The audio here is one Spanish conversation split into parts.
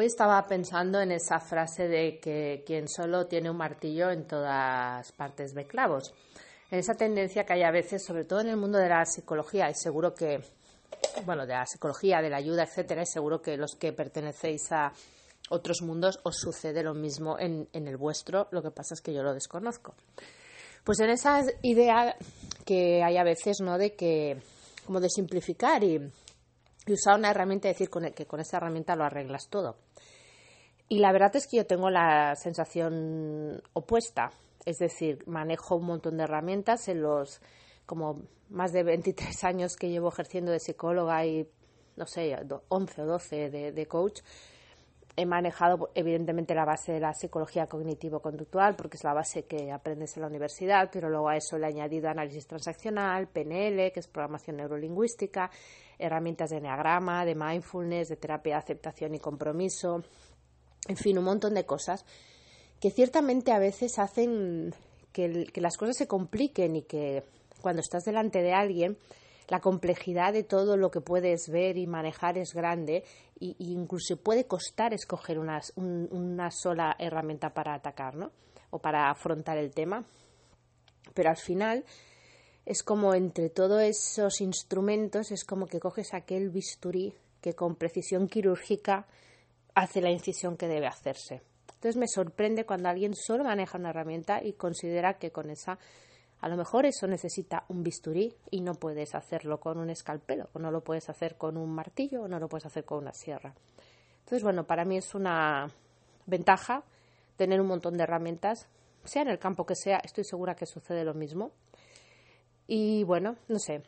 Hoy estaba pensando en esa frase de que quien solo tiene un martillo en todas partes ve clavos. En esa tendencia que hay a veces, sobre todo en el mundo de la psicología, y seguro que, bueno, de la psicología, de la ayuda, etcétera, y seguro que los que pertenecéis a otros mundos os sucede lo mismo en, el vuestro, lo que pasa es que yo lo desconozco. Pues en esa idea que hay a veces, ¿no? De que, como de simplificar y y usar una herramienta y decir que con esa herramienta lo arreglas todo. Y la verdad es que yo tengo la sensación opuesta, es decir, manejo un montón de herramientas en los como más de 23 años que llevo ejerciendo de psicóloga y no sé, 11 o 12 de, de coach he manejado evidentemente la base de la psicología cognitivo-conductual porque es la base que aprendes en la universidad, pero luego a eso le he añadido análisis transaccional, PNL, que es programación neurolingüística, herramientas de enneagrama, de mindfulness, de terapia de aceptación y compromiso, en fin, un montón de cosas que ciertamente a veces hacen que, que las cosas se compliquen y que cuando estás delante de alguien la complejidad de todo lo que puedes ver y manejar es grande e incluso puede costar escoger una, una sola herramienta para atacar, ¿no? O para afrontar el tema. Pero al final es como entre todos esos instrumentos, es como que coges aquel bisturí que con precisión quirúrgica hace la incisión que debe hacerse. Entonces me sorprende cuando alguien solo maneja una herramienta y considera que con esa a lo mejor eso necesita un bisturí y no puedes hacerlo con un escalpelo, o no lo puedes hacer con un martillo, o no lo puedes hacer con una sierra. Entonces, bueno, para mí es una ventaja tener un montón de herramientas, sea en el campo que sea, estoy segura que sucede lo mismo. Y bueno, no sé,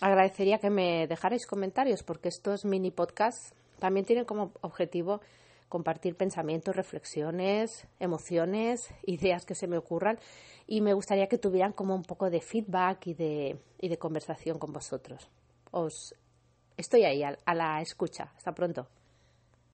agradecería que me dejarais comentarios porque estos mini podcasts también tienen como objetivo compartir pensamientos, reflexiones, emociones, ideas que se me ocurran y me gustaría que tuvieran como un poco de feedback y de, y de conversación con vosotros. Os estoy ahí a la escucha. Hasta pronto.